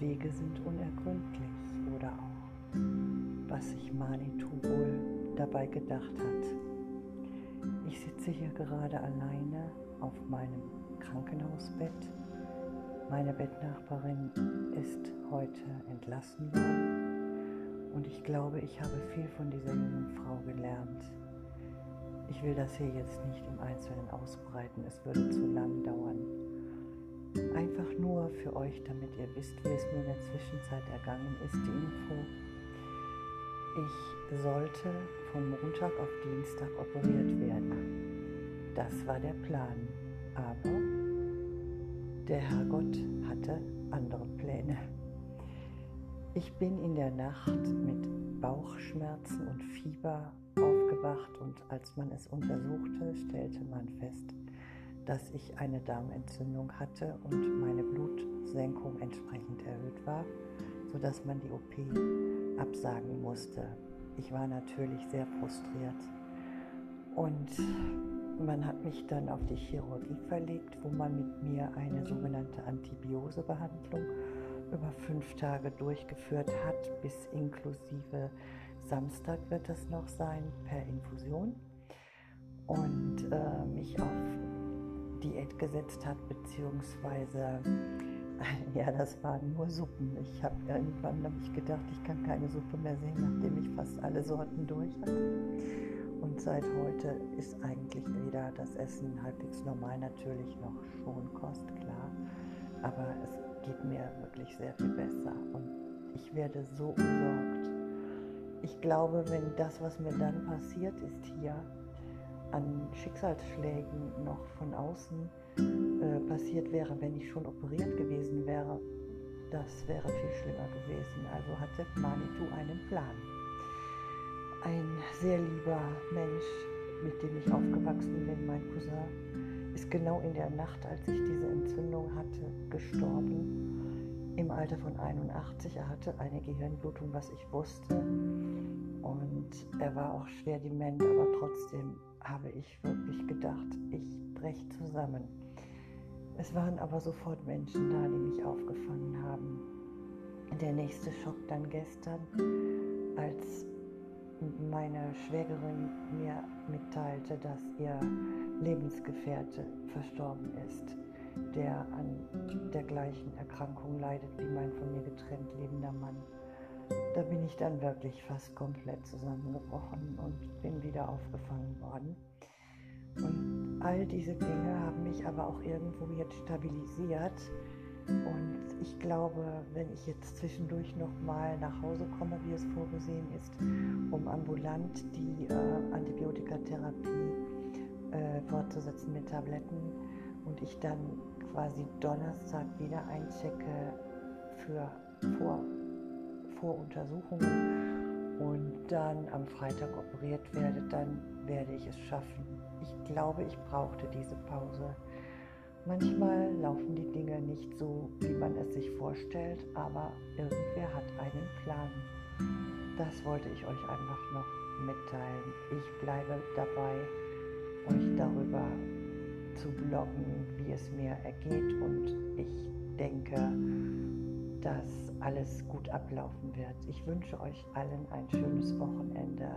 Wege sind unergründlich oder auch, was sich Manitou wohl dabei gedacht hat. Ich sitze hier gerade alleine auf meinem Krankenhausbett. Meine Bettnachbarin ist heute entlassen worden und ich glaube, ich habe viel von dieser jungen Frau gelernt. Ich will das hier jetzt nicht im Einzelnen ausbreiten, es würde zu lang dauern. Einfach nur für euch, damit ihr wisst, wie es mir in der Zwischenzeit ergangen ist, die Info. Ich sollte von Montag auf Dienstag operiert werden. Das war der Plan. Aber der Herrgott hatte andere Pläne. Ich bin in der Nacht mit Bauchschmerzen und Fieber aufgewacht und als man es untersuchte, stellte man fest, dass ich eine Darmentzündung hatte und meine Blutsenkung entsprechend erhöht war, sodass man die OP absagen musste. Ich war natürlich sehr frustriert und man hat mich dann auf die Chirurgie verlegt, wo man mit mir eine sogenannte Antibiosebehandlung über fünf Tage durchgeführt hat, bis inklusive Samstag wird es noch sein per Infusion und äh, mich auf Diät gesetzt hat, beziehungsweise ja, das waren nur Suppen. Ich habe irgendwann hab ich gedacht, ich kann keine Suppe mehr sehen, nachdem ich fast alle Sorten durch hatte. Und seit heute ist eigentlich wieder das Essen halbwegs normal, natürlich noch schon Kost, klar. Aber es geht mir wirklich sehr viel besser und ich werde so umsorgt. Ich glaube, wenn das, was mir dann passiert ist hier, an Schicksalsschlägen noch von außen äh, passiert wäre, wenn ich schon operiert gewesen wäre, das wäre viel schlimmer gewesen. Also hatte Manitou einen Plan. Ein sehr lieber Mensch, mit dem ich aufgewachsen bin, mein Cousin, ist genau in der Nacht, als ich diese Entzündung hatte, gestorben. Im Alter von 81. Er hatte eine Gehirnblutung, was ich wusste. Und er war auch schwer dement, aber trotzdem habe ich wirklich gedacht, ich breche zusammen. Es waren aber sofort Menschen da, die mich aufgefangen haben. Der nächste Schock dann gestern, als meine Schwägerin mir mitteilte, dass ihr Lebensgefährte verstorben ist, der an der gleichen Erkrankung leidet wie mein von mir getrennt lebender Mann. Da bin ich dann wirklich fast komplett zusammengebrochen und bin wieder aufgefangen worden. Und all diese Dinge haben mich aber auch irgendwo jetzt stabilisiert. Und ich glaube, wenn ich jetzt zwischendurch nochmal nach Hause komme, wie es vorgesehen ist, um ambulant die äh, Antibiotikatherapie äh, fortzusetzen mit Tabletten und ich dann quasi Donnerstag wieder einchecke für vor Voruntersuchungen und dann am Freitag operiert werde, dann werde ich es schaffen. Ich glaube, ich brauchte diese Pause. Manchmal laufen die Dinge nicht so, wie man es sich vorstellt, aber irgendwer hat einen Plan. Das wollte ich euch einfach noch mitteilen. Ich bleibe dabei, euch darüber zu bloggen, wie es mir ergeht und ich denke, dass alles gut ablaufen wird. Ich wünsche euch allen ein schönes Wochenende.